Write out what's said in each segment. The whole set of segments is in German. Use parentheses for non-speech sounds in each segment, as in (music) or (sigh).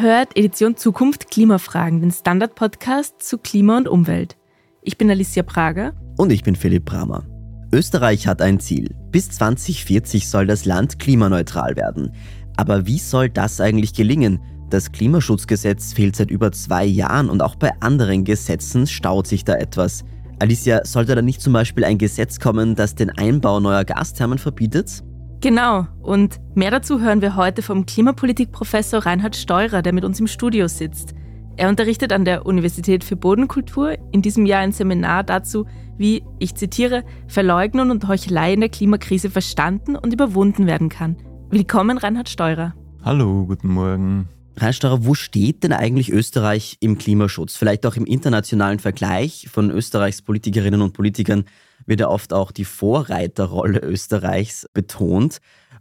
Ihr hört Edition Zukunft Klimafragen, den Standard-Podcast zu Klima und Umwelt. Ich bin Alicia Prager. Und ich bin Philipp Bramer. Österreich hat ein Ziel. Bis 2040 soll das Land klimaneutral werden. Aber wie soll das eigentlich gelingen? Das Klimaschutzgesetz fehlt seit über zwei Jahren und auch bei anderen Gesetzen staut sich da etwas. Alicia, sollte da nicht zum Beispiel ein Gesetz kommen, das den Einbau neuer Gasthermen verbietet? Genau, und mehr dazu hören wir heute vom Klimapolitikprofessor Reinhard Steurer, der mit uns im Studio sitzt. Er unterrichtet an der Universität für Bodenkultur in diesem Jahr ein Seminar dazu, wie, ich zitiere, Verleugnung und Heuchelei in der Klimakrise verstanden und überwunden werden kann. Willkommen, Reinhard Steurer. Hallo, guten Morgen. Reinhard Steurer, wo steht denn eigentlich Österreich im Klimaschutz? Vielleicht auch im internationalen Vergleich von Österreichs Politikerinnen und Politikern wird ja oft auch die Vorreiterrolle Österreichs betont.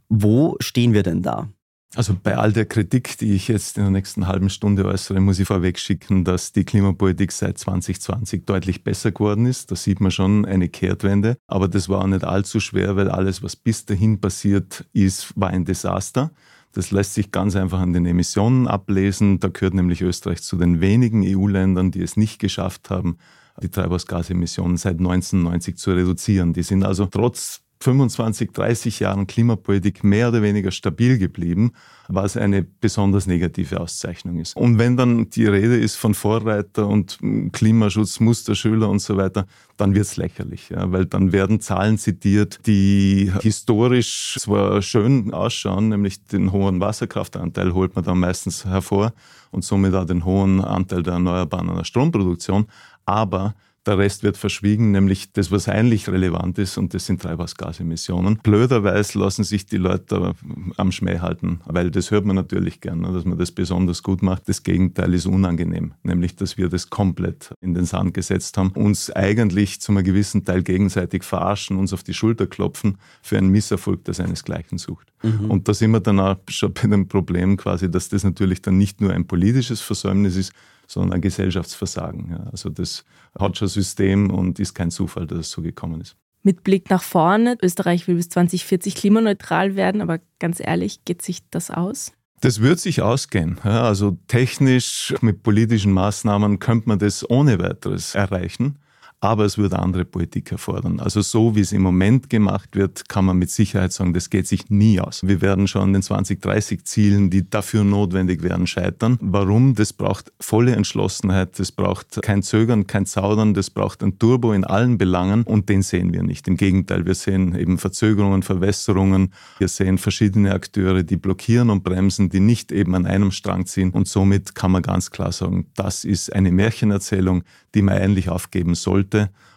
Wo stehen wir denn da? Also bei all der Kritik, die ich jetzt in der nächsten halben Stunde äußere, muss ich vorweg schicken, dass die Klimapolitik seit 2020 deutlich besser geworden ist. Da sieht man schon eine Kehrtwende. Aber das war auch nicht allzu schwer, weil alles, was bis dahin passiert ist, war ein Desaster. Das lässt sich ganz einfach an den Emissionen ablesen. Da gehört nämlich Österreich zu den wenigen EU-Ländern, die es nicht geschafft haben, die Treibhausgasemissionen seit 1990 zu reduzieren. Die sind also trotz 25, 30 Jahren Klimapolitik mehr oder weniger stabil geblieben, was eine besonders negative Auszeichnung ist. Und wenn dann die Rede ist von Vorreiter und Klimaschutz, Musterschüler und so weiter, dann wird es lächerlich, ja, weil dann werden Zahlen zitiert, die historisch zwar schön ausschauen, nämlich den hohen Wasserkraftanteil holt man dann meistens hervor und somit auch den hohen Anteil der erneuerbaren Stromproduktion, aber der Rest wird verschwiegen, nämlich das, was eigentlich relevant ist, und das sind Treibhausgasemissionen. Blöderweise lassen sich die Leute am Schmäh halten, weil das hört man natürlich gerne, dass man das besonders gut macht. Das Gegenteil ist unangenehm, nämlich, dass wir das komplett in den Sand gesetzt haben, uns eigentlich zu einem gewissen Teil gegenseitig verarschen, uns auf die Schulter klopfen für einen Misserfolg, der seinesgleichen sucht. Mhm. Und da sind wir dann auch schon bei dem Problem quasi, dass das natürlich dann nicht nur ein politisches Versäumnis ist, sondern ein Gesellschaftsversagen. Ja. Also das hat schon System und ist kein Zufall, dass es so gekommen ist. Mit Blick nach vorne, Österreich will bis 2040 klimaneutral werden, aber ganz ehrlich, geht sich das aus? Das wird sich ausgehen. Also technisch mit politischen Maßnahmen könnte man das ohne weiteres erreichen aber es würde andere Politik erfordern. Also so wie es im Moment gemacht wird, kann man mit Sicherheit sagen, das geht sich nie aus. Wir werden schon an den 2030 Zielen, die dafür notwendig wären, scheitern. Warum? Das braucht volle Entschlossenheit, das braucht kein Zögern, kein Zaudern, das braucht ein Turbo in allen Belangen und den sehen wir nicht. Im Gegenteil, wir sehen eben Verzögerungen, Verwässerungen, wir sehen verschiedene Akteure, die blockieren und bremsen, die nicht eben an einem Strang ziehen und somit kann man ganz klar sagen, das ist eine Märchenerzählung, die man eigentlich aufgeben sollte.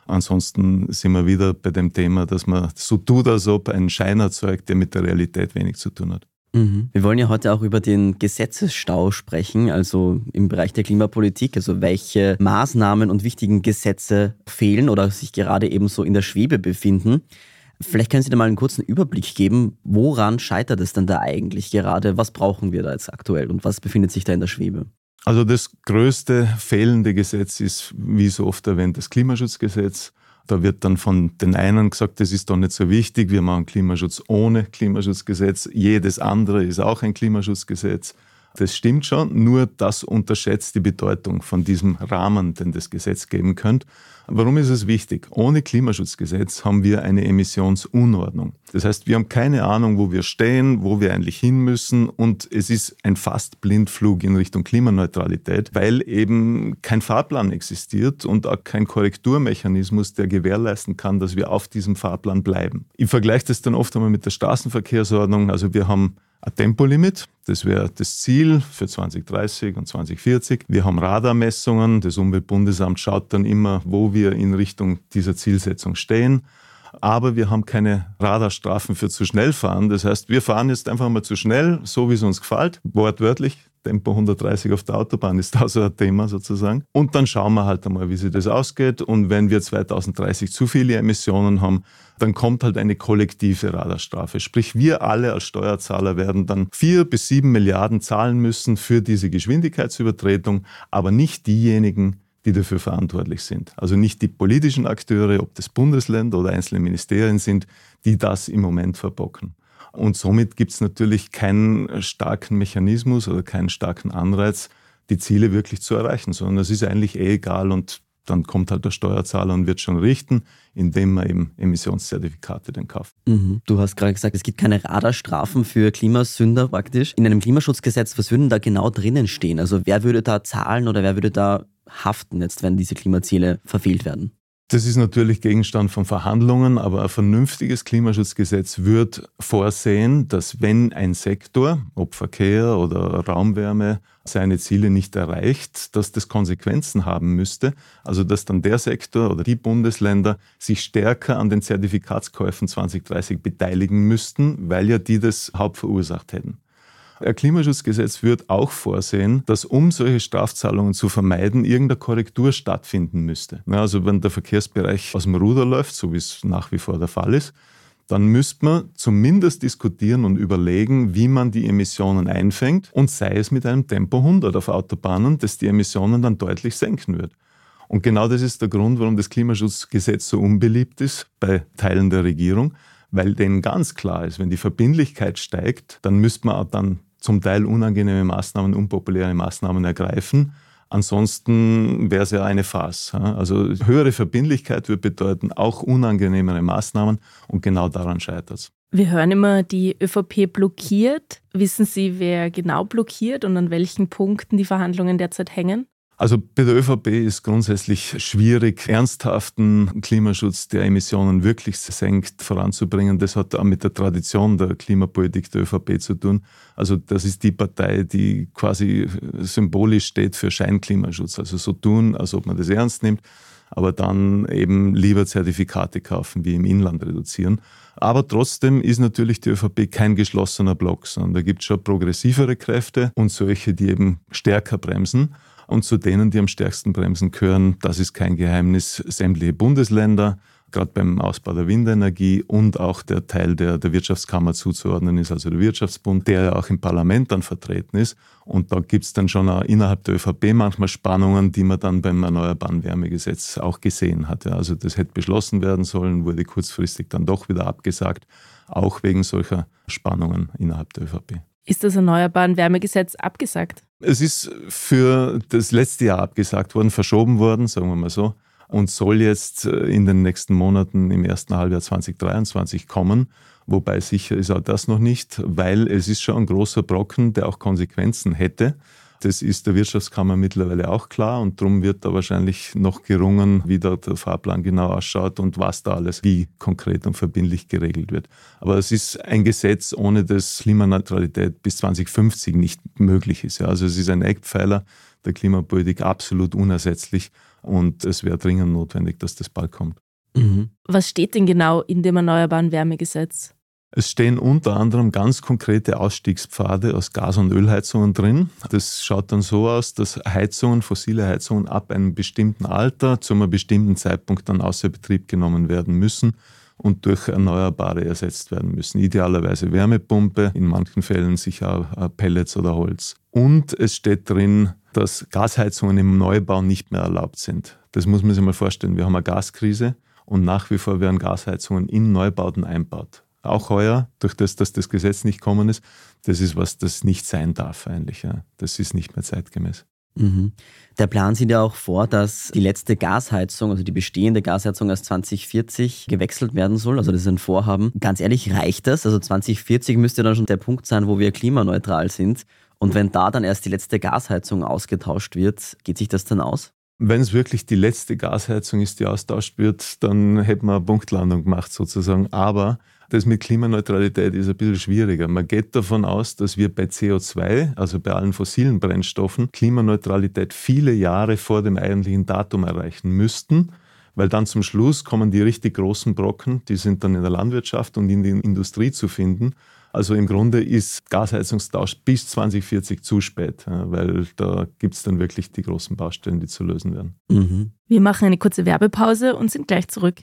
Ansonsten sind wir wieder bei dem Thema, dass man so tut, als ob ein Schein erzeugt, der mit der Realität wenig zu tun hat. Mhm. Wir wollen ja heute auch über den Gesetzesstau sprechen, also im Bereich der Klimapolitik, also welche Maßnahmen und wichtigen Gesetze fehlen oder sich gerade eben so in der Schwebe befinden. Vielleicht können Sie da mal einen kurzen Überblick geben, woran scheitert es denn da eigentlich gerade? Was brauchen wir da jetzt aktuell und was befindet sich da in der Schwebe? Also das größte fehlende Gesetz ist, wie so oft erwähnt, das Klimaschutzgesetz. Da wird dann von den einen gesagt, das ist doch nicht so wichtig, wir machen Klimaschutz ohne Klimaschutzgesetz. Jedes andere ist auch ein Klimaschutzgesetz. Das stimmt schon, nur das unterschätzt die Bedeutung von diesem Rahmen, den das Gesetz geben könnte. Warum ist es wichtig? Ohne Klimaschutzgesetz haben wir eine Emissionsunordnung. Das heißt, wir haben keine Ahnung, wo wir stehen, wo wir eigentlich hin müssen und es ist ein fast Blindflug in Richtung Klimaneutralität, weil eben kein Fahrplan existiert und auch kein Korrekturmechanismus, der gewährleisten kann, dass wir auf diesem Fahrplan bleiben. Ich vergleiche das dann oft einmal mit der Straßenverkehrsordnung. Also wir haben ein Tempolimit. Das wäre das Ziel für 2030 und 2040. Wir haben Radarmessungen. Das Umweltbundesamt schaut dann immer, wo wir in Richtung dieser Zielsetzung stehen. Aber wir haben keine Radarstrafen für zu schnell fahren. Das heißt, wir fahren jetzt einfach mal zu schnell, so wie es uns gefällt, wortwörtlich. Tempo 130 auf der Autobahn ist da so ein Thema sozusagen. Und dann schauen wir halt einmal, wie sich das ausgeht. Und wenn wir 2030 zu viele Emissionen haben, dann kommt halt eine kollektive Radarstrafe. Sprich, wir alle als Steuerzahler werden dann vier bis sieben Milliarden zahlen müssen für diese Geschwindigkeitsübertretung, aber nicht diejenigen, die dafür verantwortlich sind. Also nicht die politischen Akteure, ob das Bundesländer oder einzelne Ministerien sind, die das im Moment verbocken. Und somit gibt es natürlich keinen starken Mechanismus oder keinen starken Anreiz, die Ziele wirklich zu erreichen, sondern es ist eigentlich eh egal und dann kommt halt der Steuerzahler und wird schon richten, indem man eben Emissionszertifikate dann kauft. Mhm. Du hast gerade gesagt, es gibt keine Radarstrafen für Klimasünder praktisch. In einem Klimaschutzgesetz, was würden da genau drinnen stehen? Also wer würde da zahlen oder wer würde da haften jetzt, wenn diese Klimaziele verfehlt werden? Das ist natürlich Gegenstand von Verhandlungen, aber ein vernünftiges Klimaschutzgesetz wird vorsehen, dass wenn ein Sektor, ob Verkehr oder Raumwärme, seine Ziele nicht erreicht, dass das Konsequenzen haben müsste. Also dass dann der Sektor oder die Bundesländer sich stärker an den Zertifikatskäufen 2030 beteiligen müssten, weil ja die das hauptverursacht hätten. Ein Klimaschutzgesetz wird auch vorsehen, dass um solche Strafzahlungen zu vermeiden, irgendeine Korrektur stattfinden müsste. Also wenn der Verkehrsbereich aus dem Ruder läuft, so wie es nach wie vor der Fall ist, dann müsste man zumindest diskutieren und überlegen, wie man die Emissionen einfängt und sei es mit einem Tempo 100 auf Autobahnen, das die Emissionen dann deutlich senken wird. Und genau das ist der Grund, warum das Klimaschutzgesetz so unbeliebt ist bei Teilen der Regierung, weil denen ganz klar ist, wenn die Verbindlichkeit steigt, dann müsste man auch dann zum Teil unangenehme Maßnahmen, unpopuläre Maßnahmen ergreifen. Ansonsten wäre es ja eine Farce. Also höhere Verbindlichkeit würde bedeuten auch unangenehmere Maßnahmen und genau daran scheitert es. Wir hören immer, die ÖVP blockiert. Wissen Sie, wer genau blockiert und an welchen Punkten die Verhandlungen derzeit hängen? Also bei der ÖVP ist grundsätzlich schwierig, ernsthaften Klimaschutz, der Emissionen wirklich senkt, voranzubringen. Das hat auch mit der Tradition der Klimapolitik der ÖVP zu tun. Also das ist die Partei, die quasi symbolisch steht für Scheinklimaschutz. Also so tun, als ob man das ernst nimmt, aber dann eben lieber Zertifikate kaufen, wie im Inland reduzieren. Aber trotzdem ist natürlich die ÖVP kein geschlossener Block, sondern da gibt es schon progressivere Kräfte und solche, die eben stärker bremsen. Und zu denen, die am stärksten bremsen, gehören, das ist kein Geheimnis, sämtliche Bundesländer, gerade beim Ausbau der Windenergie und auch der Teil, der der Wirtschaftskammer zuzuordnen ist, also der Wirtschaftsbund, der ja auch im Parlament dann vertreten ist. Und da gibt es dann schon auch innerhalb der ÖVP manchmal Spannungen, die man dann beim Erneuerbaren Wärmegesetz auch gesehen hat. Also das hätte beschlossen werden sollen, wurde kurzfristig dann doch wieder abgesagt, auch wegen solcher Spannungen innerhalb der ÖVP. Ist das Erneuerbaren Wärmegesetz abgesagt? Es ist für das letzte Jahr abgesagt worden, verschoben worden, sagen wir mal so, und soll jetzt äh, in den nächsten Monaten im ersten Halbjahr 2023 kommen. Wobei sicher ist auch das noch nicht, weil es ist schon ein großer Brocken, der auch Konsequenzen hätte. Das ist der Wirtschaftskammer mittlerweile auch klar und darum wird da wahrscheinlich noch gerungen, wie da der Fahrplan genau ausschaut und was da alles wie konkret und verbindlich geregelt wird. Aber es ist ein Gesetz, ohne das Klimaneutralität bis 2050 nicht möglich ist. Also es ist ein Eckpfeiler der Klimapolitik absolut unersetzlich und es wäre dringend notwendig, dass das bald kommt. Mhm. Was steht denn genau in dem Erneuerbaren Wärmegesetz? Es stehen unter anderem ganz konkrete Ausstiegspfade aus Gas- und Ölheizungen drin. Das schaut dann so aus, dass Heizungen, fossile Heizungen ab einem bestimmten Alter zu einem bestimmten Zeitpunkt dann außer Betrieb genommen werden müssen und durch Erneuerbare ersetzt werden müssen. Idealerweise Wärmepumpe, in manchen Fällen sicher auch Pellets oder Holz. Und es steht drin, dass Gasheizungen im Neubau nicht mehr erlaubt sind. Das muss man sich mal vorstellen. Wir haben eine Gaskrise und nach wie vor werden Gasheizungen in Neubauten einbaut auch heuer, durch das, dass das Gesetz nicht kommen ist, das ist was, das nicht sein darf eigentlich. Ja. Das ist nicht mehr zeitgemäß. Mhm. Der Plan sieht ja auch vor, dass die letzte Gasheizung, also die bestehende Gasheizung erst 2040 gewechselt werden soll. Also das ist ein Vorhaben. Ganz ehrlich, reicht das? Also 2040 müsste dann schon der Punkt sein, wo wir klimaneutral sind. Und wenn da dann erst die letzte Gasheizung ausgetauscht wird, geht sich das dann aus? Wenn es wirklich die letzte Gasheizung ist, die austauscht wird, dann hätten wir eine Punktlandung gemacht sozusagen. Aber das mit Klimaneutralität ist ein bisschen schwieriger. Man geht davon aus, dass wir bei CO2, also bei allen fossilen Brennstoffen, Klimaneutralität viele Jahre vor dem eigentlichen Datum erreichen müssten weil dann zum Schluss kommen die richtig großen Brocken, die sind dann in der Landwirtschaft und in der Industrie zu finden. Also im Grunde ist Gasheizungstausch bis 2040 zu spät, weil da gibt es dann wirklich die großen Baustellen, die zu lösen werden. Mhm. Wir machen eine kurze Werbepause und sind gleich zurück.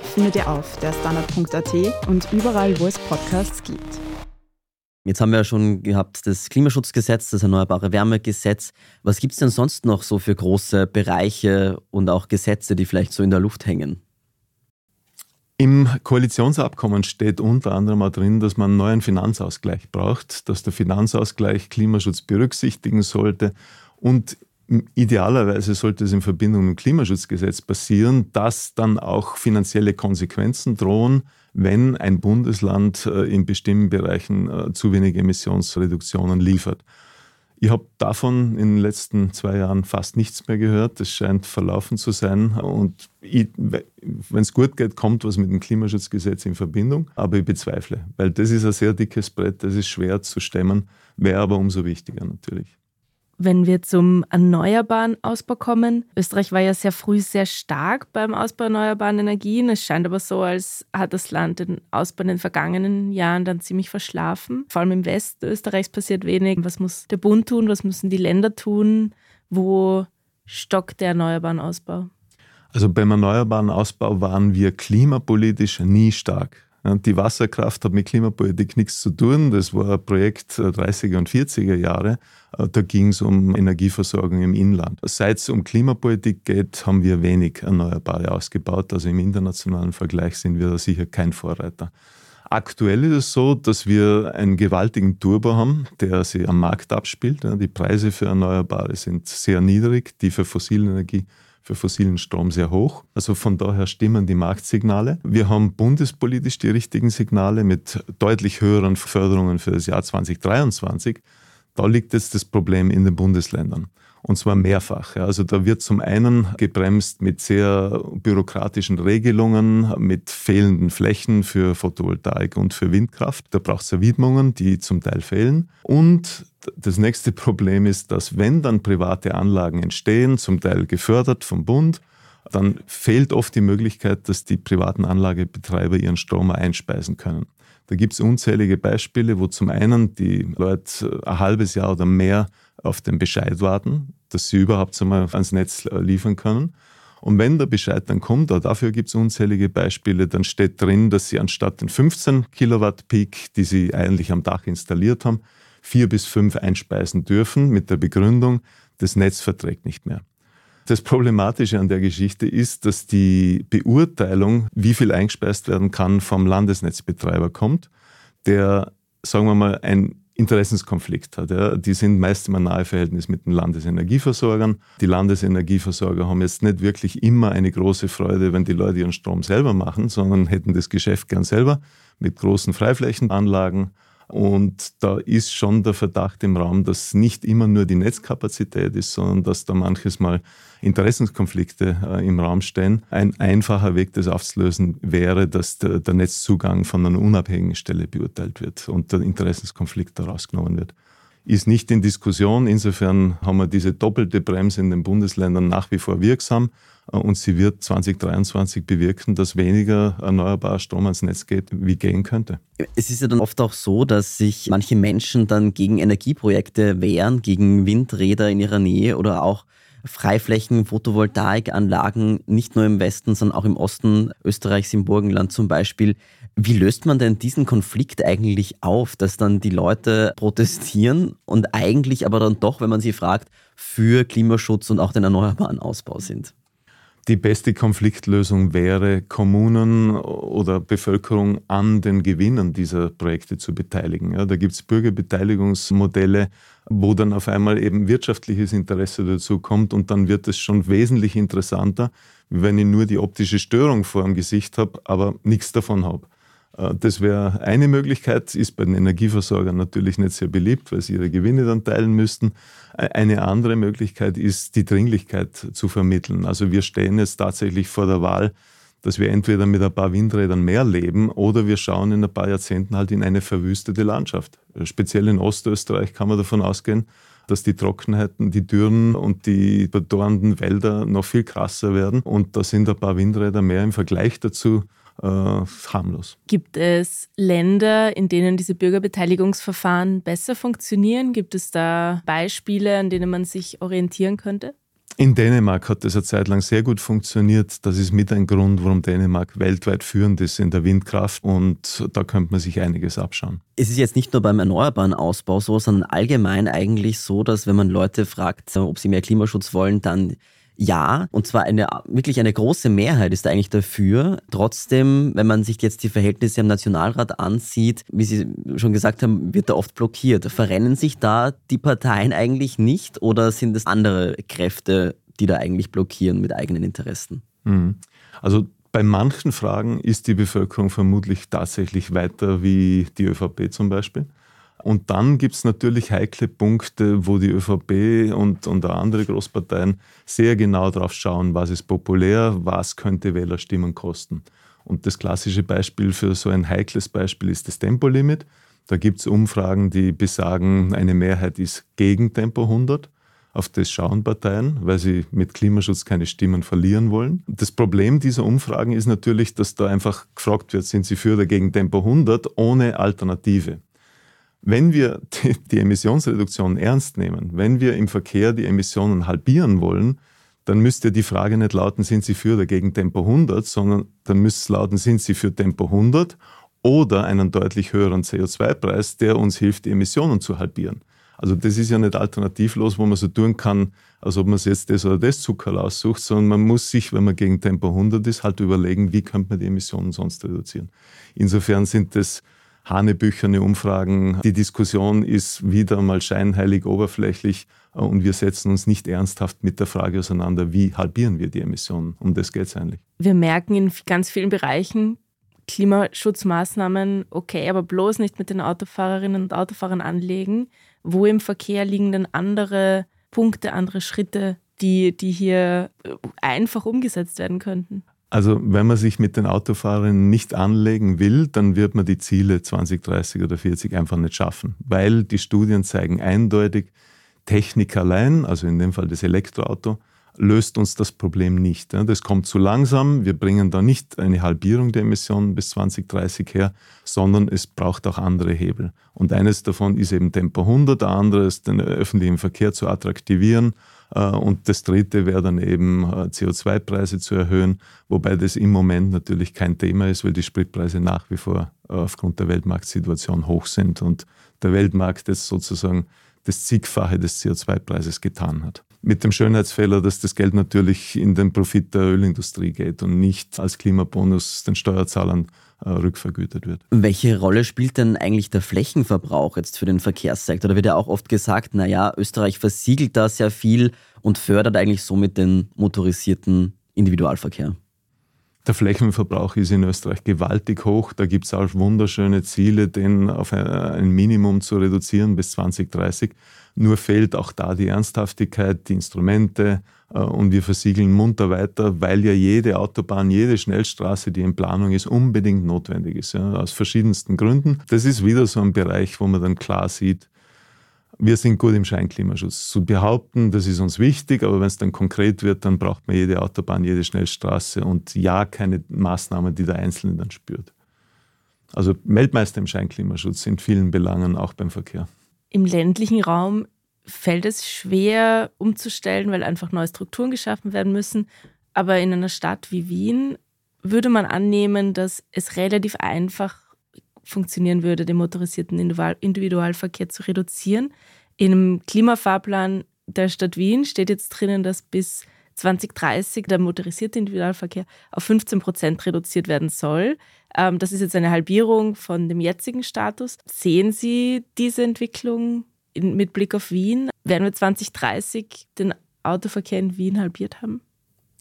findet ihr auf der Standard.at und überall, wo es Podcasts gibt. Jetzt haben wir ja schon gehabt das Klimaschutzgesetz, das Erneuerbare Wärmegesetz. Was gibt es denn sonst noch so für große Bereiche und auch Gesetze, die vielleicht so in der Luft hängen? Im Koalitionsabkommen steht unter anderem auch drin, dass man einen neuen Finanzausgleich braucht, dass der Finanzausgleich Klimaschutz berücksichtigen sollte und idealerweise sollte es in Verbindung mit dem Klimaschutzgesetz passieren, dass dann auch finanzielle Konsequenzen drohen, wenn ein Bundesland äh, in bestimmten Bereichen äh, zu wenig Emissionsreduktionen liefert. Ich habe davon in den letzten zwei Jahren fast nichts mehr gehört. Das scheint verlaufen zu sein. Und wenn es gut geht, kommt was mit dem Klimaschutzgesetz in Verbindung. Aber ich bezweifle, weil das ist ein sehr dickes Brett, das ist schwer zu stemmen, wäre aber umso wichtiger natürlich. Wenn wir zum erneuerbaren Ausbau kommen, Österreich war ja sehr früh sehr stark beim Ausbau erneuerbaren Energien. Es scheint aber so, als hat das Land den Ausbau in den vergangenen Jahren dann ziemlich verschlafen. Vor allem im Westen Österreichs passiert wenig. Was muss der Bund tun? Was müssen die Länder tun? Wo stockt der erneuerbaren Ausbau? Also beim erneuerbaren Ausbau waren wir klimapolitisch nie stark. Die Wasserkraft hat mit Klimapolitik nichts zu tun. Das war ein Projekt 30er und 40er Jahre. Da ging es um Energieversorgung im Inland. Seit es um Klimapolitik geht, haben wir wenig Erneuerbare ausgebaut. Also im internationalen Vergleich sind wir da sicher kein Vorreiter. Aktuell ist es so, dass wir einen gewaltigen Turbo haben, der sich am Markt abspielt. Die Preise für Erneuerbare sind sehr niedrig, die für fossile Energie für fossilen Strom sehr hoch. Also von daher stimmen die Marktsignale. Wir haben bundespolitisch die richtigen Signale mit deutlich höheren Förderungen für das Jahr 2023. Da liegt jetzt das Problem in den Bundesländern. Und zwar mehrfach. Also da wird zum einen gebremst mit sehr bürokratischen Regelungen, mit fehlenden Flächen für Photovoltaik und für Windkraft. Da braucht es Widmungen, die zum Teil fehlen. Und das nächste (laughs) Problem ist, dass wenn dann private Anlagen entstehen, zum Teil gefördert vom Bund, dann fehlt oft die Möglichkeit, dass die privaten Anlagebetreiber ihren Strom einspeisen können. Da gibt es unzählige Beispiele, wo zum einen die Leute ein halbes Jahr oder mehr auf den Bescheid warten, dass sie überhaupt einmal ans Netz liefern können. Und wenn der Bescheid dann kommt, auch dafür gibt es unzählige Beispiele, dann steht drin, dass sie anstatt den 15 Kilowatt Peak, die sie eigentlich am Dach installiert haben, vier bis fünf einspeisen dürfen mit der Begründung, das Netz verträgt nicht mehr. Das Problematische an der Geschichte ist, dass die Beurteilung, wie viel eingespeist werden kann, vom Landesnetzbetreiber kommt, der, sagen wir mal, ein Interessenskonflikt hat. Ja. Die sind meist im Naheverhältnis mit den Landesenergieversorgern. Die Landesenergieversorger haben jetzt nicht wirklich immer eine große Freude, wenn die Leute ihren Strom selber machen, sondern hätten das Geschäft gern selber mit großen Freiflächenanlagen und da ist schon der Verdacht im Raum, dass nicht immer nur die Netzkapazität ist, sondern dass da manches Mal Interessenskonflikte äh, im Raum stehen. Ein einfacher Weg, das aufzulösen, wäre, dass der, der Netzzugang von einer unabhängigen Stelle beurteilt wird und der Interessenskonflikt daraus genommen wird ist nicht in Diskussion. Insofern haben wir diese doppelte Bremse in den Bundesländern nach wie vor wirksam und sie wird 2023 bewirken, dass weniger erneuerbarer Strom ans Netz geht, wie gehen könnte. Es ist ja dann oft auch so, dass sich manche Menschen dann gegen Energieprojekte wehren, gegen Windräder in ihrer Nähe oder auch Freiflächen, Photovoltaikanlagen, nicht nur im Westen, sondern auch im Osten Österreichs, im Burgenland zum Beispiel. Wie löst man denn diesen Konflikt eigentlich auf, dass dann die Leute protestieren und eigentlich aber dann doch, wenn man sie fragt, für Klimaschutz und auch den erneuerbaren Ausbau sind? Die beste Konfliktlösung wäre, Kommunen oder Bevölkerung an den Gewinnen dieser Projekte zu beteiligen. Ja, da gibt es Bürgerbeteiligungsmodelle, wo dann auf einmal eben wirtschaftliches Interesse dazu kommt und dann wird es schon wesentlich interessanter, wenn ich nur die optische Störung vor dem Gesicht habe, aber nichts davon habe. Äh, das wäre eine Möglichkeit, ist bei den Energieversorgern natürlich nicht sehr beliebt, weil sie ihre Gewinne dann teilen müssten. Eine andere Möglichkeit ist, die Dringlichkeit zu vermitteln. Also wir stehen jetzt tatsächlich vor der Wahl, dass wir entweder mit ein paar Windrädern mehr leben oder wir schauen in ein paar Jahrzehnten halt in eine verwüstete Landschaft. Speziell in Ostösterreich kann man davon ausgehen, dass die Trockenheiten, die Dürren und die verdorrenden Wälder noch viel krasser werden. Und da sind ein paar Windräder mehr im Vergleich dazu äh, harmlos. Gibt es Länder, in denen diese Bürgerbeteiligungsverfahren besser funktionieren? Gibt es da Beispiele, an denen man sich orientieren könnte? In Dänemark hat das eine Zeit lang sehr gut funktioniert. Das ist mit ein Grund, warum Dänemark weltweit führend ist in der Windkraft und da könnte man sich einiges abschauen. Es ist jetzt nicht nur beim erneuerbaren Ausbau so, sondern allgemein eigentlich so, dass wenn man Leute fragt, ob sie mehr Klimaschutz wollen, dann ja, und zwar eine wirklich eine große Mehrheit ist eigentlich dafür. Trotzdem, wenn man sich jetzt die Verhältnisse im Nationalrat ansieht, wie Sie schon gesagt haben, wird da oft blockiert. Verrennen sich da die Parteien eigentlich nicht oder sind es andere Kräfte, die da eigentlich blockieren mit eigenen Interessen? Mhm. Also bei manchen Fragen ist die Bevölkerung vermutlich tatsächlich weiter wie die ÖVP zum Beispiel. Und dann gibt es natürlich heikle Punkte, wo die ÖVP und, und andere Großparteien sehr genau drauf schauen, was ist populär, was könnte Wählerstimmen kosten. Und das klassische Beispiel für so ein heikles Beispiel ist das Tempolimit. Da gibt es Umfragen, die besagen, eine Mehrheit ist gegen Tempo 100. Auf das schauen Parteien, weil sie mit Klimaschutz keine Stimmen verlieren wollen. Das Problem dieser Umfragen ist natürlich, dass da einfach gefragt wird, sind sie für oder gegen Tempo 100 ohne Alternative. Wenn wir die, die Emissionsreduktion ernst nehmen, wenn wir im Verkehr die Emissionen halbieren wollen, dann müsste die Frage nicht lauten, sind Sie für oder gegen Tempo 100, sondern dann müsste es lauten, sind Sie für Tempo 100 oder einen deutlich höheren CO2-Preis, der uns hilft, die Emissionen zu halbieren. Also das ist ja nicht alternativlos, wo man so tun kann, als ob man sich jetzt das oder das Zucker aussucht, sondern man muss sich, wenn man gegen Tempo 100 ist, halt überlegen, wie könnte man die Emissionen sonst reduzieren. Insofern sind das hanebücherne Umfragen. Die Diskussion ist wieder mal scheinheilig oberflächlich äh, und wir setzen uns nicht ernsthaft mit der Frage auseinander, wie halbieren wir die Emissionen. Um das geht es eigentlich. Wir merken in ganz vielen Bereichen, Klimaschutzmaßnahmen, okay, aber bloß nicht mit den Autofahrerinnen und Autofahrern anlegen. Wo im Verkehr liegen denn andere Punkte, andere Schritte, die, die hier äh, einfach umgesetzt werden könnten? Also wenn man sich mit den Autofahrern nicht anlegen will, dann wird man die Ziele 20, 30 oder 40 einfach nicht schaffen, weil die Studien zeigen eindeutig, Technik allein, also in dem Fall das Elektroauto, löst uns das Problem nicht. Das kommt zu langsam. Wir bringen da nicht eine Halbierung der Emissionen bis 2030 her, sondern es braucht auch andere Hebel. Und eines davon ist eben Tempo 100, der andere ist den öffentlichen Verkehr zu attraktivieren und das dritte wäre dann eben äh, CO2-Preise zu erhöhen, wobei das im Moment natürlich kein Thema ist, weil die Spritpreise nach wie vor äh, aufgrund der Weltmarktsituation hoch sind und der Weltmarkt jetzt sozusagen das zigfache des CO2-Preises getan hat. Mit dem Schönheitsfehler, dass das Geld natürlich in den Profit der Ölindustrie geht und nicht als Klimabonus den Steuerzahlern äh, rückvergütet wird. Welche Rolle spielt denn eigentlich der Flächenverbrauch jetzt für den Verkehrssektor? Da wird ja auch oft gesagt, naja, Österreich versiegelt da sehr viel und fördert eigentlich somit den motorisierten Individualverkehr. Der Flächenverbrauch ist in Österreich gewaltig hoch. Da gibt es auch wunderschöne Ziele, den auf ein Minimum zu reduzieren bis 2030. Nur fehlt auch da die Ernsthaftigkeit, die Instrumente äh, und wir versiegeln munter weiter, weil ja jede Autobahn, jede Schnellstraße, die in Planung ist, unbedingt notwendig ist, ja, aus verschiedensten Gründen. Das ist wieder so ein Bereich, wo man dann klar sieht, wir sind gut im Scheinklimaschutz. Zu behaupten, das ist uns wichtig, aber wenn es dann konkret wird, dann braucht man jede Autobahn, jede Schnellstraße und ja keine Maßnahmen, die der Einzelne dann spürt. Also Weltmeister im Scheinklimaschutz in vielen Belangen, auch beim Verkehr. Im ländlichen Raum fällt es schwer umzustellen, weil einfach neue Strukturen geschaffen werden müssen. Aber in einer Stadt wie Wien würde man annehmen, dass es relativ einfach funktionieren würde, den motorisierten Individualverkehr zu reduzieren. Im Klimafahrplan der Stadt Wien steht jetzt drinnen, dass bis 2030 der motorisierte Individualverkehr auf 15 Prozent reduziert werden soll. Ähm, das ist jetzt eine Halbierung von dem jetzigen Status. Sehen Sie diese Entwicklung mit Blick auf Wien? Werden wir 2030 den Autoverkehr in Wien halbiert haben?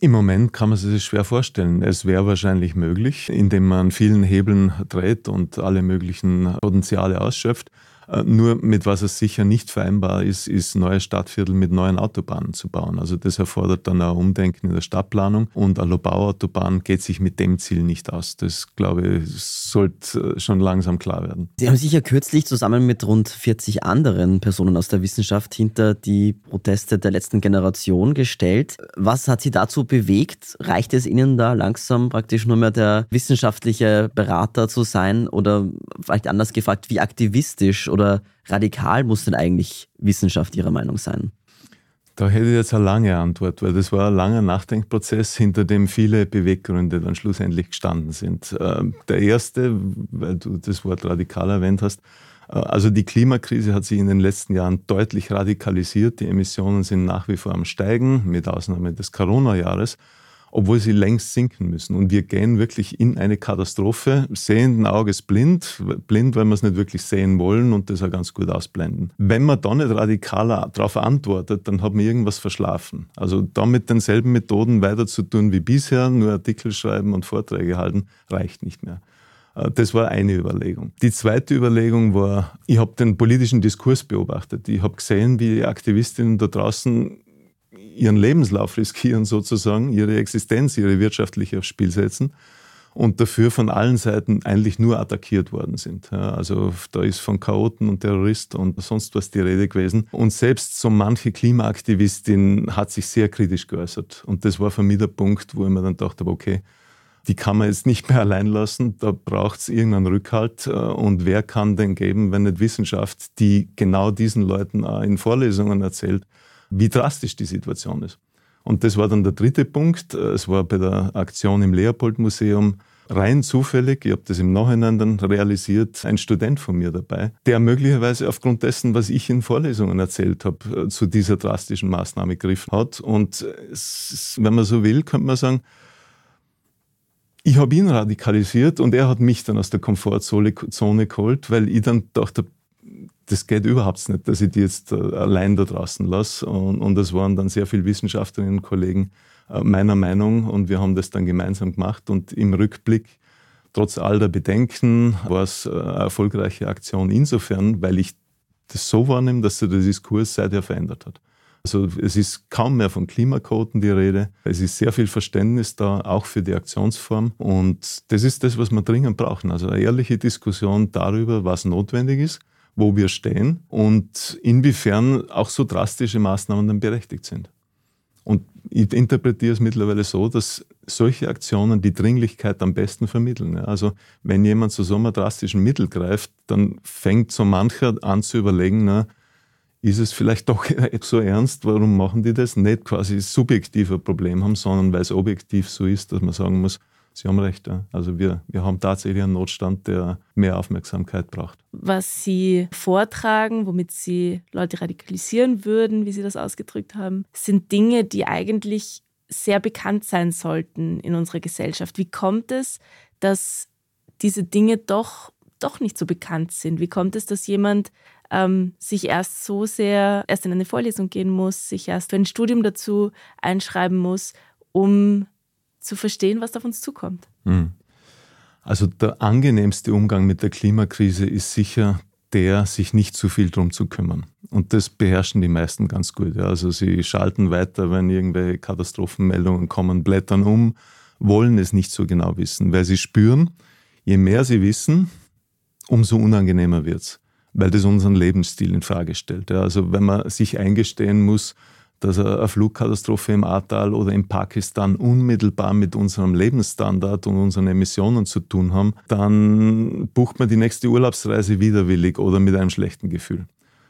Im Moment kann man sich schwer vorstellen. Es wäre wahrscheinlich möglich, indem man vielen Hebeln dreht und alle möglichen Potenziale ausschöpft. Äh, nur mit was es sicher nicht vereinbar ist, ist neue Stadtviertel mit neuen Autobahnen zu bauen. Also das erfordert dann ein Umdenken in der Stadtplanung und eine Lobauautobahn geht sich mit dem Ziel nicht aus. Das, glaube ich, sollte äh, schon langsam klar werden. Sie haben sich ja kürzlich zusammen mit rund 40 anderen Personen aus der Wissenschaft hinter die Proteste der letzten Generation gestellt. Was hat Sie dazu bewegt? Reicht es Ihnen da langsam praktisch nur mehr der wissenschaftliche Berater zu sein oder vielleicht anders gefragt, wie aktivistisch oder radikal muss denn eigentlich Wissenschaft Ihrer Meinung sein? Da hätte ich jetzt eine lange Antwort, weil das war ein langer Nachdenkprozess, hinter dem viele Beweggründe dann schlussendlich gestanden sind. Ähm, der erste, weil du das Wort radikal erwähnt hast, äh, also die Klimakrise hat sich in den letzten Jahren deutlich radikalisiert. Die Emissionen sind nach wie vor am Steigen, mit Ausnahme des Corona-Jahres obwohl sie längst sinken müssen. Und wir gehen wirklich in eine Katastrophe, sehenden Auges blind, blind, weil wir es nicht wirklich sehen wollen und das auch ganz gut ausblenden. Wenn man da nicht radikaler darauf antwortet, dann hat man irgendwas verschlafen. Also da mit denselben Methoden weiter zu tun wie bisher, nur Artikel schreiben und Vorträge halten, reicht nicht mehr. Äh, das war eine Überlegung. Die zweite Überlegung war, ich habe den politischen Diskurs beobachtet. Ich habe gesehen, wie die Aktivistinnen da draußen ihren Lebenslauf riskieren sozusagen, ihre Existenz, ihre wirtschaftliche aufs Spiel setzen und dafür von allen Seiten eigentlich nur attackiert worden sind. Ja, also da ist von Chaoten und Terroristen und sonst was die Rede gewesen. Und selbst so manche Klimaaktivistin hat sich sehr kritisch geäußert. Und das war für mich der Punkt, wo ich mir dann dachte, okay, die kann man jetzt nicht mehr allein lassen, da braucht es irgendeinen Rückhalt. Äh, und wer kann denn geben, wenn nicht Wissenschaft, die genau diesen Leuten auch in Vorlesungen erzählt, wie drastisch die Situation ist. Und das war dann der dritte Punkt. Es war bei der Aktion im Leopold-Museum rein zufällig, ich habe das im Nachhinein dann realisiert, ein Student von mir dabei, der möglicherweise aufgrund dessen, was ich in Vorlesungen erzählt habe, zu dieser drastischen Maßnahme gegriffen hat. Und wenn man so will, könnte man sagen, ich habe ihn radikalisiert und er hat mich dann aus der Komfortzone geholt, weil ich dann dachte, das geht überhaupt nicht, dass ich die jetzt äh, allein da draußen lasse. Und, und es waren dann sehr viele Wissenschaftlerinnen und Kollegen äh, meiner Meinung und wir haben das dann gemeinsam gemacht. Und im Rückblick, trotz all der Bedenken, war es äh, eine erfolgreiche Aktion insofern, weil ich das so wahrnehme, dass sich der Diskurs seither verändert hat. Also es ist kaum mehr von Klimakoten die Rede. Es ist sehr viel Verständnis da, auch für die Aktionsform. Und das ist das, was wir dringend brauchen. Also eine ehrliche Diskussion darüber, was notwendig ist wo wir stehen und inwiefern auch so drastische Maßnahmen dann berechtigt sind. Und ich interpretiere es mittlerweile so, dass solche Aktionen die Dringlichkeit am besten vermitteln. Also wenn jemand zu so einem drastischen Mittel greift, dann fängt so mancher an zu überlegen, na, ist es vielleicht doch (laughs) so ernst, warum machen die das? Nicht quasi subjektiv ein Problem haben, sondern weil es objektiv so ist, dass man sagen muss, Sie haben recht. Ja. Also wir, wir haben tatsächlich einen Notstand, der mehr Aufmerksamkeit braucht. Was Sie vortragen, womit Sie Leute radikalisieren würden, wie Sie das ausgedrückt haben, sind Dinge, die eigentlich sehr bekannt sein sollten in unserer Gesellschaft. Wie kommt es, dass diese Dinge doch, doch nicht so bekannt sind? Wie kommt es, dass jemand ähm, sich erst so sehr, erst in eine Vorlesung gehen muss, sich erst für ein Studium dazu einschreiben muss, um zu verstehen, was auf uns zukommt. Hm. Also der angenehmste Umgang mit der Klimakrise ist sicher der, sich nicht zu viel drum zu kümmern. Und das beherrschen die meisten ganz gut. Also sie schalten weiter, wenn irgendwelche Katastrophenmeldungen kommen, blättern um, wollen es nicht so genau wissen, weil sie spüren, je mehr sie wissen, umso unangenehmer wird es, weil das unseren Lebensstil in Frage stellt. Also wenn man sich eingestehen muss, dass eine Flugkatastrophe im Ahrtal oder in Pakistan unmittelbar mit unserem Lebensstandard und unseren Emissionen zu tun haben, dann bucht man die nächste Urlaubsreise widerwillig oder mit einem schlechten Gefühl.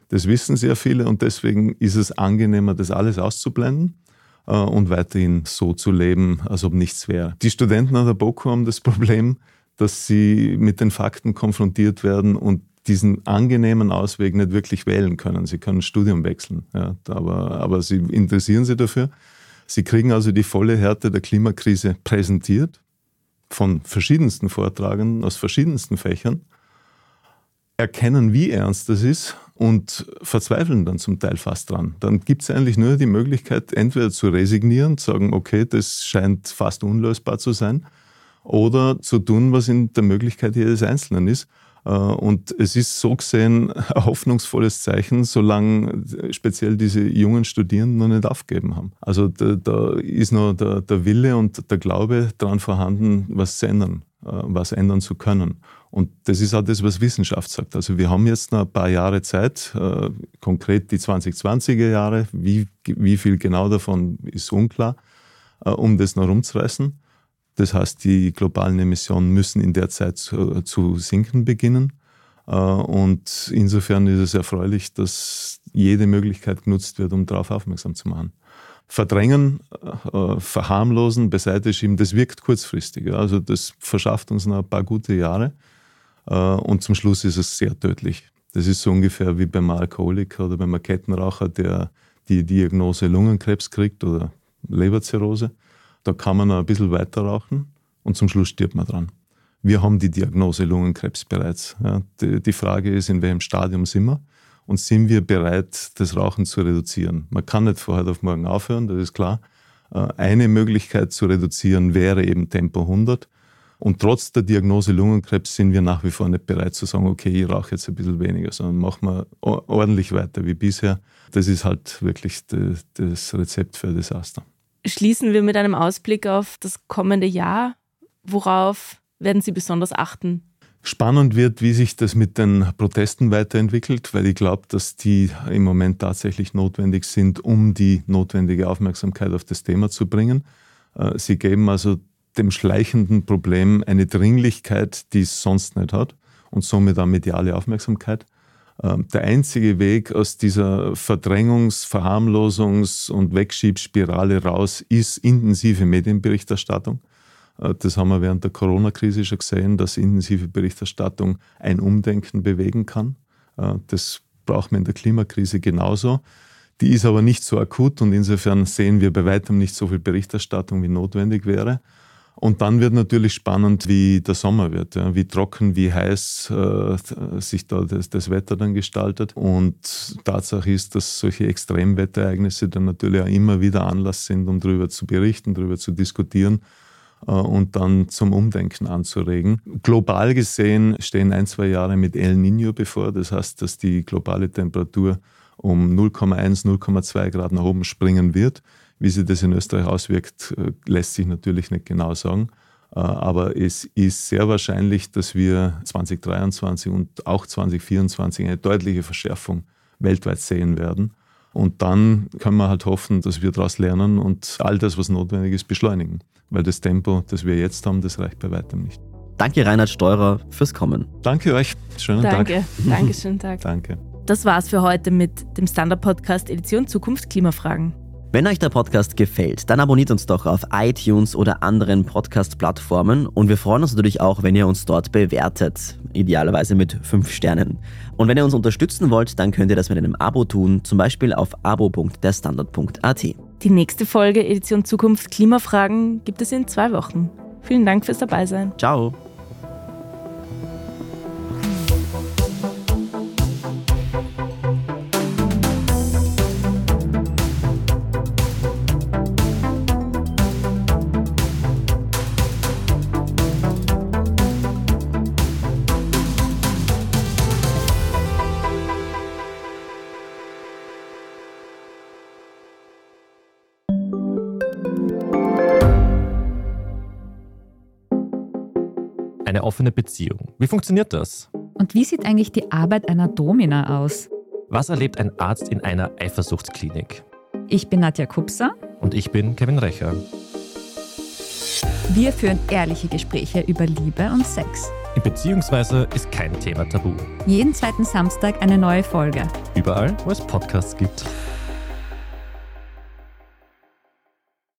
Das wissen sehr viele und deswegen ist es angenehmer, das alles auszublenden äh, und weiterhin so zu leben, als ob nichts wäre. Die Studenten an der BOKU haben das (laughs) Problem, dass sie mit den Fakten konfrontiert werden und diesen angenehmen Ausweg nicht wirklich wählen können. Sie können Studium wechseln, ja, aber, aber sie interessieren sich dafür. Sie kriegen also die volle Härte der Klimakrise präsentiert von verschiedensten Vortragenden aus verschiedensten Fächern, erkennen, wie ernst das ist und verzweifeln dann zum Teil fast dran. Dann gibt es eigentlich nur die Möglichkeit, entweder zu resignieren, zu sagen, okay, das scheint fast unlösbar zu sein, oder zu tun, was in der Möglichkeit jedes Einzelnen ist und es ist so gesehen (laughs) ein hoffnungsvolles Zeichen, solange speziell diese jungen Studierenden noch nicht aufgegeben haben. Also da, da ist noch der, der, Wille und der Glaube daran vorhanden, was zu ändern, äh, was ändern zu können. Und das ist auch das, was Wissenschaft sagt. Also wir haben jetzt noch ein paar Jahre Zeit, äh, konkret die 2020er Jahre, wie, wie viel genau davon ist unklar, um das noch rumzureißen. Das heißt, die globalen Emissionen müssen in der Zeit zu, zu sinken beginnen. Äh, und insofern ist es erfreulich, dass jede Möglichkeit genutzt wird, um darauf aufmerksam zu machen. Verdrängen, äh, verharmlosen, beiseite schieben, das wirkt kurzfristig. Also das verschafft uns noch ein paar gute Jahre. Äh, und zum Schluss ist es sehr tödlich. Das ist so ungefähr wie beim Alkoholiker oder beim Kettenraucher, der die Diagnose Lungenkrebs kriegt oder Leberzirrhose. Da kann man ein bisschen weiter rauchen und zum Schluss stirbt man dran. Wir haben die Diagnose Lungenkrebs bereits. Ja, die, die Frage ist, in welchem Stadium sind wir und sind wir bereit, das Rauchen zu reduzieren? Man kann nicht von heute auf morgen aufhören, das ist klar. Äh, eine Möglichkeit zu reduzieren wäre eben Tempo 100. Und trotz der Diagnose Lungenkrebs sind wir nach wie vor nicht bereit zu sagen, okay, ich rauche jetzt ein bisschen weniger, sondern machen wir ordentlich weiter wie bisher. Das ist halt wirklich das Rezept für Desaster. Schließen wir mit einem Ausblick auf das kommende Jahr. Worauf werden Sie besonders achten? Spannend wird, wie sich das mit den Protesten weiterentwickelt, weil ich glaube, dass die im Moment tatsächlich notwendig sind, um die notwendige Aufmerksamkeit auf das Thema zu bringen. Äh, sie geben also dem schleichenden Problem eine Dringlichkeit, die es sonst nicht hat und somit auch mediale Aufmerksamkeit. Ähm, der einzige Weg aus dieser Verdrängungs-, Verharmlosungs- und Wegschiebspirale raus ist intensive Medienberichterstattung. Äh, das haben wir während der Corona-Krise schon gesehen, dass intensive Berichterstattung ein Umdenken bewegen kann. Äh, das braucht man in der Klimakrise genauso. Die ist aber nicht so akut und insofern sehen wir bei weitem nicht so viel Berichterstattung, wie notwendig wäre. Und dann wird natürlich spannend, wie der Sommer wird, ja, wie trocken, wie heiß äh, sich da das, das, Wetter dann gestaltet. Und Tatsache ist, dass solche Extremwetterereignisse dann natürlich auch immer wieder Anlass sind, um darüber zu berichten, darüber zu diskutieren äh, und dann zum Umdenken anzuregen. Global gesehen stehen ein, zwei Jahre mit El Nino bevor. Das heißt, dass die globale Temperatur um 0,1, 0,2 Grad nach oben springen wird. Wie sich das in Österreich auswirkt, äh, lässt sich natürlich nicht genau sagen. Äh, aber es ist sehr wahrscheinlich, dass wir 2023 und auch 2024 eine deutliche Verschärfung weltweit sehen werden. Und dann können wir halt hoffen, dass wir daraus lernen und all das, was notwendig ist, beschleunigen. Weil das Tempo, das wir jetzt haben, das reicht bei weitem nicht. Danke, Reinhard Steurer, fürs Kommen. Danke euch. Schönen Danke. Tag. Danke. Danke, schönen Tag. (laughs) Danke. Das war's für heute mit dem Standard-Podcast Edition Zukunft Klimafragen. Wenn euch der Podcast gefällt, dann abonniert uns doch auf iTunes oder anderen Podcast-Plattformen und wir freuen uns natürlich auch, wenn ihr uns dort bewertet, idealerweise mit 5 Sternen. Und wenn ihr uns unterstützen wollt, dann könnt ihr das mit einem Abo tun, zum Beispiel auf abo.derstandard.at. Die nächste Folge Edition Zukunft Klimafragen gibt es in zwei Wochen. Vielen Dank fürs Dabeisein. Ciao. Offene Beziehung. Wie funktioniert das? Und wie sieht eigentlich die Arbeit einer Domina aus? Was erlebt ein Arzt in einer Eifersuchtsklinik? Ich bin Nadja Kupser. Und ich bin Kevin Recher. Wir führen ehrliche Gespräche über Liebe und Sex. Beziehungsweise ist kein Thema tabu. Jeden zweiten Samstag eine neue Folge. Überall, wo es Podcasts gibt.